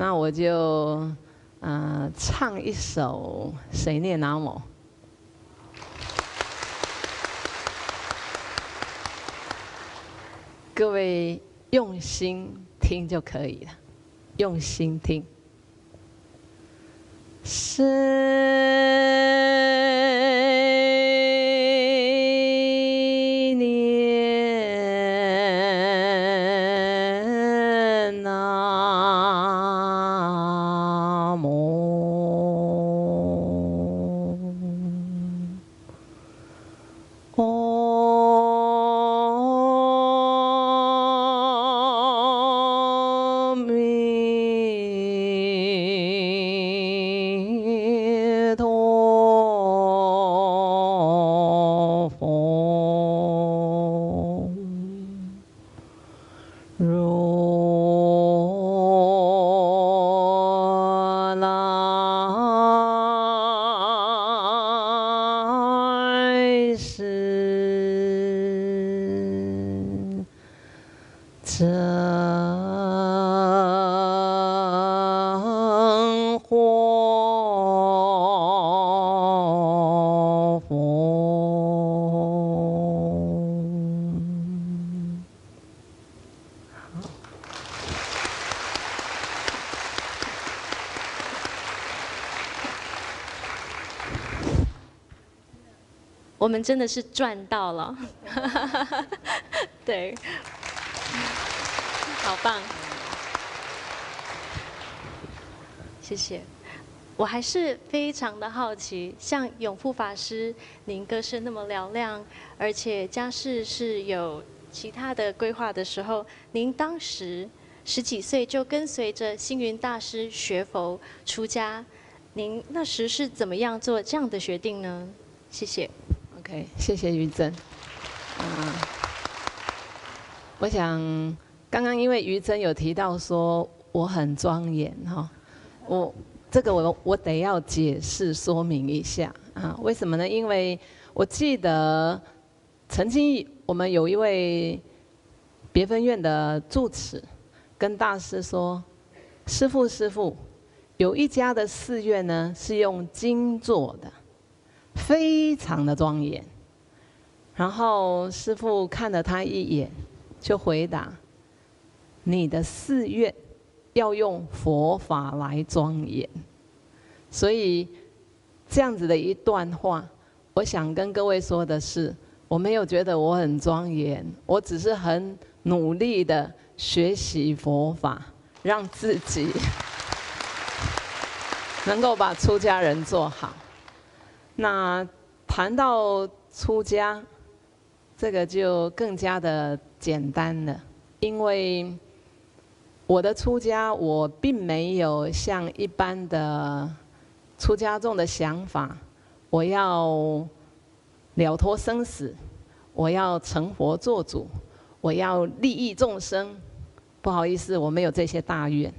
那我就嗯、唱一首《谁念南无》，各位用心听就可以了，用心听。是。Roll. 我们真的是赚到了，对，好棒，谢谢。我还是非常的好奇，像永富法师，您歌声那么嘹亮，而且家世是有其他的规划的时候，您当时十几岁就跟随着星云大师学佛出家，您那时是怎么样做这样的决定呢？谢谢。OK，谢谢于珍。嗯，我想刚刚因为于真有提到说我很庄严哈，我这个我我得要解释说明一下啊，为什么呢？因为我记得曾经我们有一位别分院的住持跟大师说：“师父师父，有一家的寺院呢是用金做的。”非常的庄严，然后师父看了他一眼，就回答：“你的寺院要用佛法来庄严。”所以这样子的一段话，我想跟各位说的是，我没有觉得我很庄严，我只是很努力的学习佛法，让自己能够把出家人做好。那谈到出家，这个就更加的简单了，因为我的出家，我并没有像一般的出家众的想法，我要了脱生死，我要成佛做主，我要利益众生。不好意思，我没有这些大愿，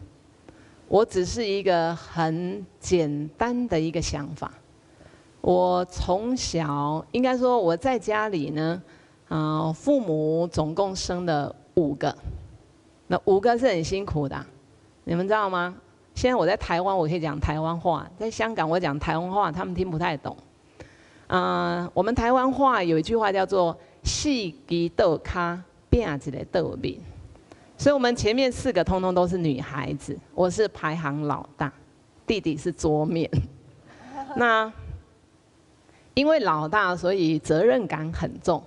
我只是一个很简单的一个想法。我从小应该说我在家里呢，啊，父母总共生了五个，那五个是很辛苦的，你们知道吗？现在我在台湾，我可以讲台湾话；在香港，我讲台湾话，他们听不太懂。啊，我们台湾话有一句话叫做“四枝豆卡变子的豆饼”，所以我们前面四个通通都是女孩子，我是排行老大，弟弟是桌面，那。因为老大，所以责任感很重。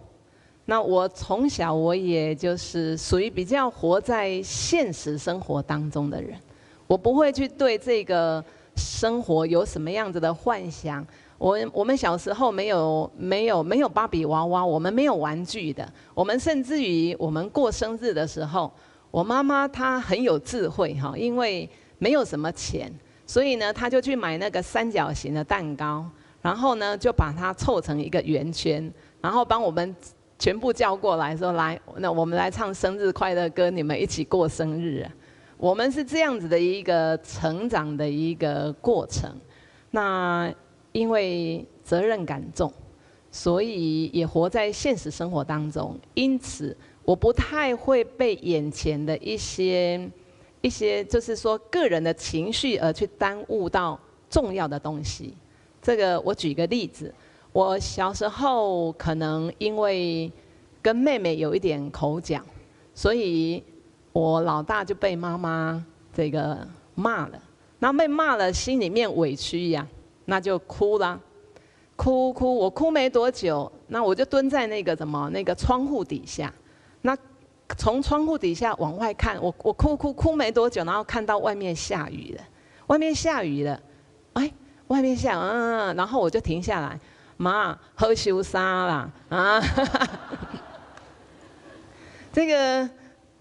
那我从小我也就是属于比较活在现实生活当中的人，我不会去对这个生活有什么样子的幻想。我我们小时候没有没有没有芭比娃娃，我们没有玩具的。我们甚至于我们过生日的时候，我妈妈她很有智慧哈，因为没有什么钱，所以呢，她就去买那个三角形的蛋糕。然后呢，就把它凑成一个圆圈，然后帮我们全部叫过来说：“来，那我们来唱生日快乐歌，你们一起过生日啊。”我们是这样子的一个成长的一个过程。那因为责任感重，所以也活在现实生活当中，因此我不太会被眼前的一些一些就是说个人的情绪而去耽误到重要的东西。这个我举个例子，我小时候可能因为跟妹妹有一点口角，所以我老大就被妈妈这个骂了。那被骂了，心里面委屈呀，那就哭了，哭哭，我哭没多久，那我就蹲在那个什么那个窗户底下，那从窗户底下往外看，我我哭哭哭没多久，然后看到外面下雨了，外面下雨了，哎，外面下，嗯，然后我就停下来，妈，喝羞涩啦，啊，这个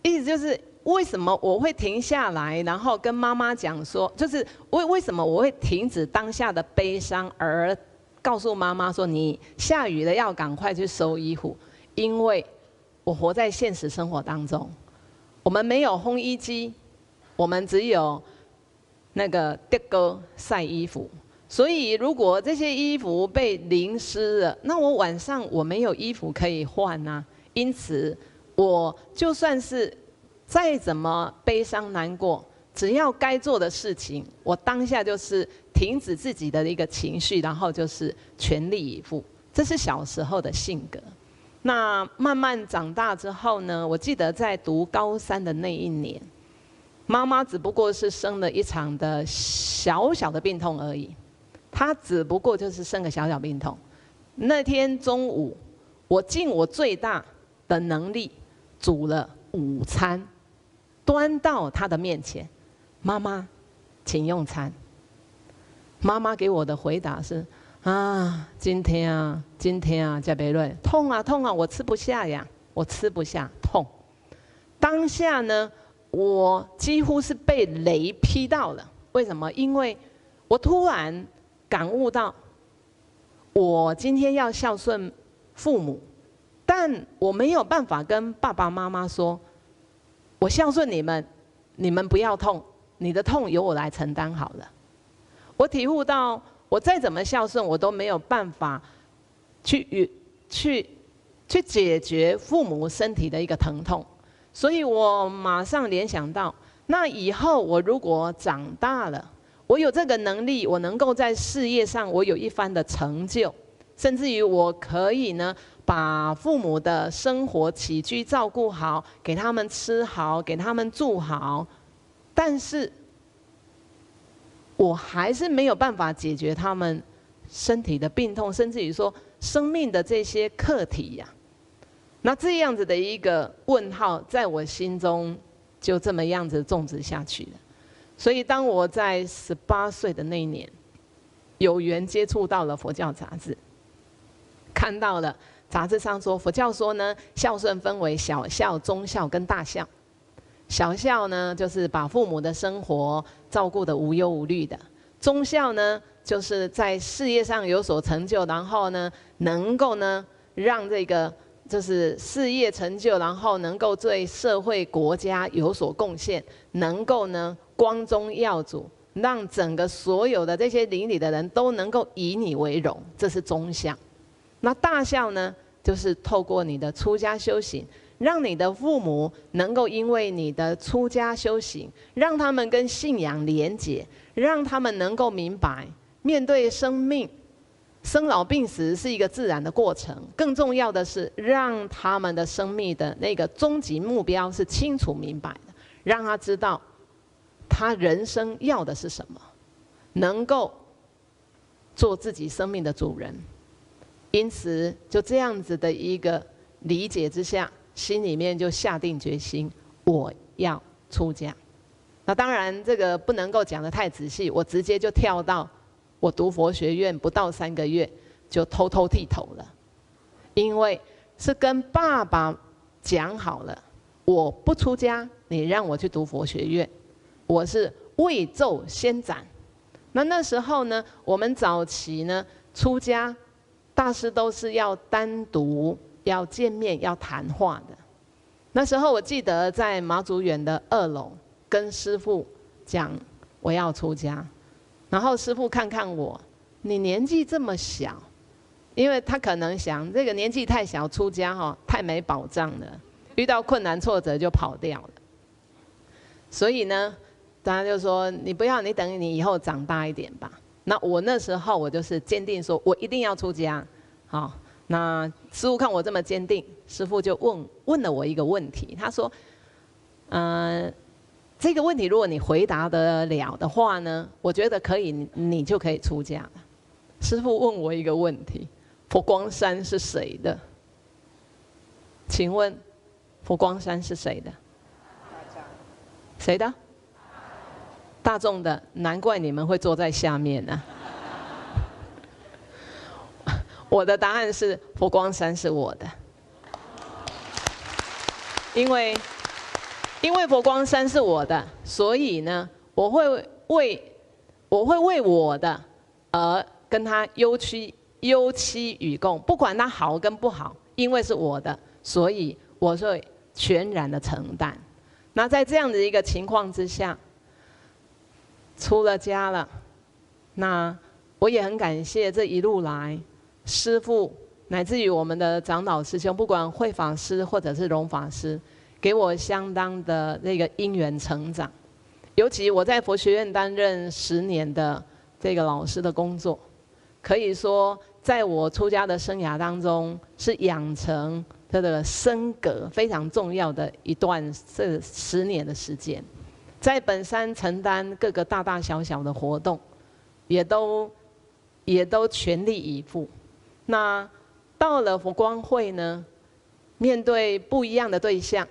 意思就是。为什么我会停下来，然后跟妈妈讲说，就是为为什么我会停止当下的悲伤，而告诉妈妈说，你下雨了要赶快去收衣服，因为我活在现实生活当中，我们没有烘衣机，我们只有那个电锅晒衣服，所以如果这些衣服被淋湿了，那我晚上我没有衣服可以换呐、因此我就算是。再怎么悲伤难过，只要该做的事情，我当下就是停止自己的一个情绪，然后就是全力以赴。这是小时候的性格。那慢慢长大之后呢？我记得在读高三的那一年，妈妈只不过是生了一场的小小的病痛而已。他只不过就是生个小小病痛。那天中午，我尽我最大的能力煮了午餐。端到他的面前，妈妈，请用餐。妈妈给我的回答是：啊，今天啊，今天啊，加贝瑞，痛啊痛啊，我吃不下呀，我吃不下，痛。当下呢，我几乎是被雷劈到了。为什么？因为我突然感悟到，我今天要孝顺父母，但我没有办法跟爸爸妈妈说。我孝顺你们，你们不要痛，你的痛由我来承担好了。我体悟到，我再怎么孝顺，我都没有办法去与去去解决父母身体的一个疼痛，所以我马上联想到，那以后我如果长大了，我有这个能力，我能够在事业上我有一番的成就，甚至于我可以呢。把父母的生活起居照顾好，给他们吃好，给他们住好，但是，我还是没有办法解决他们身体的病痛，甚至于说生命的这些课题呀。那这样子的一个问号，在我心中就这么样子种植下去了。所以，当我在十八岁的那一年，有缘接触到了佛教杂志，看到了。杂志上说，佛教说呢，孝顺分为小孝、中孝跟大孝。小孝呢，就是把父母的生活照顾得无忧无虑的；中孝呢，就是在事业上有所成就，然后呢，能够呢，让这个就是事业成就，然后能够对社会国家有所贡献，能够呢，光宗耀祖，让整个所有的这些邻里的人都能够以你为荣，这是中孝。那大孝呢？就是透过你的出家修行，让你的父母能够因为你的出家修行，让他们跟信仰连结，让他们能够明白，面对生命，生老病死是一个自然的过程。更重要的是，让他们的生命的那个终极目标是清楚明白的，让他知道，他人生要的是什么，能够做自己生命的主人。因此，就这样子的一个理解之下，心里面就下定决心，我要出家。那当然，这个不能够讲得太仔细，我直接就跳到我读佛学院不到三个月，就偷偷剃头了。因为是跟爸爸讲好了，我不出家，你让我去读佛学院，我是未奏先斩。那那时候呢，我们早期呢出家。大师都是要单独要见面要谈话的。那时候我记得在马祖远的二楼跟师父讲我要出家，然后师父看看我，你年纪这么小，因为他可能想这个年纪太小出家哈太没保障了，遇到困难挫折就跑掉了。所以呢，大家就说你不要，你等你以后长大一点吧。那我那时候我就是坚定说，我一定要出家。好，那师傅看我这么坚定，师傅就问问了我一个问题，他说，嗯、呃，这个问题如果你回答得了的话呢，我觉得可以，你就可以出家了。师傅问我一个问题：佛光山是谁的？请问，佛光山是谁的？谁的？大众的，难怪你们会坐在下面呢、我的答案是佛光山是我的，因为因为佛光山是我的，所以呢，我会为我会为我的而跟他忧戚忧戚与共，不管他好跟不好，因为是我的，所以我会全然的承担。那在这样的一个情况之下，出了家了，那我也很感谢这一路来师父，乃至于我们的长老师兄，不管慧法师或者是荣法师，给我相当的那个因缘成长。尤其我在佛学院担任十年的这个老师的工作，可以说在我出家的生涯当中是养成。他的身格非常重要的一段这十年的时间，在本山承担各个大大小小的活动，也都也都全力以赴。那到了佛光会呢，面对不一样的对象，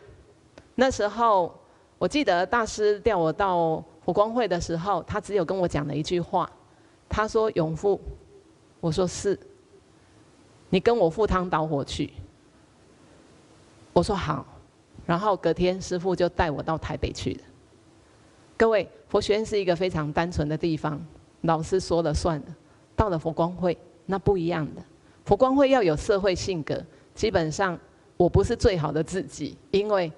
那时候我记得大师调我到佛光会的时候，他只有跟我讲了一句话，他说：“永富，我说是，你跟我赴汤蹈火去。”我说好，然后隔天师傅就带我到台北去了。各位，佛学院是一个非常单纯的地方，老师说了算的。到了佛光会，那不一样的。佛光会要有社会性格，基本上我不是最好的自己，因为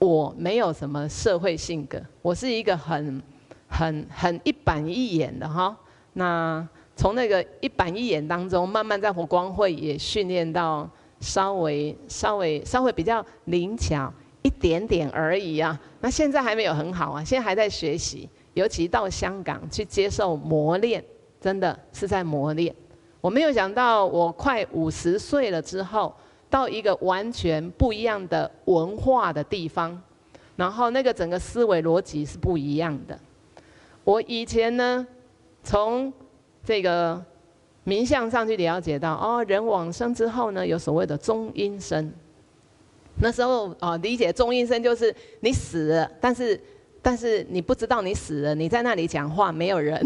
我没有什么社会性格，我是一个很、很、很一板一眼的哈。那从那个一板一眼当中，慢慢在佛光会也训练到。稍微稍微稍微比较灵巧一点点而已啊，那现在还没有很好啊，现在还在学习，尤其到香港去接受磨练，真的是在磨练。我没有想到，我快五十岁了之后，到一个完全不一样的文化的地方，然后那个整个思维逻辑是不一样的。我以前呢，从这个。名相上去了解到，哦，人往生之后呢，有所谓的中阴身。那时候哦，理解中阴身就是你死了，但是但是你不知道你死了，你在那里讲话，没有人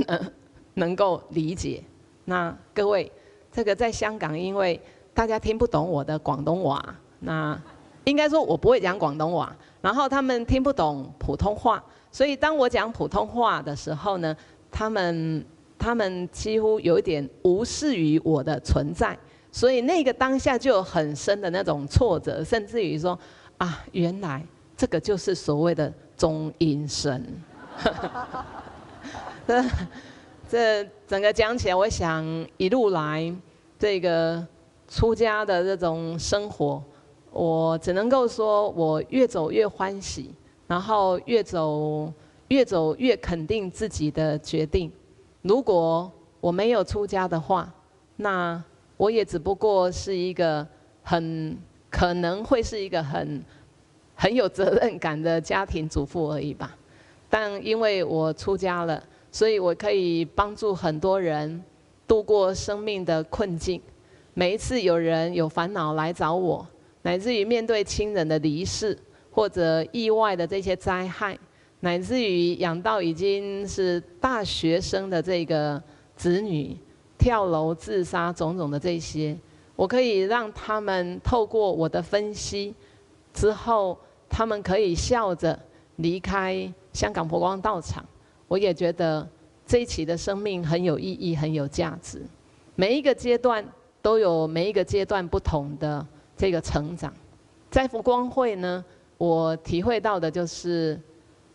能够理解。那各位，这个在香港，因为大家听不懂我的广东话，那应该说我不会讲广东话，然后他们听不懂普通话，所以当我讲普通话的时候呢，他们。他们几乎有一点无视于我的存在，所以那个当下就有很深的那种挫折，甚至于说啊，原来这个就是所谓的中阴身。这这整个讲起来，我想一路来这个出家的这种生活，我只能够说我越走越欢喜，然后越走越走越肯定自己的决定。如果我没有出家的话，那我也只不过是一个很可能会是一个很很有责任感的家庭主妇而已吧。但因为我出家了，所以我可以帮助很多人度过生命的困境。每一次有人有烦恼来找我，乃至于面对亲人的离世或者意外的这些灾害。乃至于养到已经是大学生的这个子女跳楼自杀种种的这些，我可以让他们透过我的分析之后，他们可以笑着离开香港佛光道场。我也觉得这一期的生命很有意义，很有价值。每一个阶段都有每一个阶段不同的这个成长。在佛光会呢，我体会到的就是。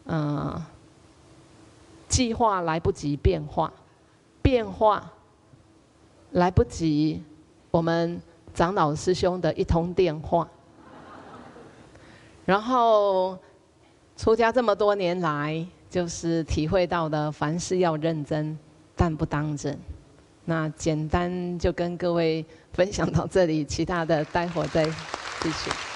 嗯，计划来不及变化，变化来不及我们长老师兄的一通电话，然后出家这么多年来，就是体会到的，凡事要认真，但不当真。那简单就跟各位分享到这里，其他的待会再继续。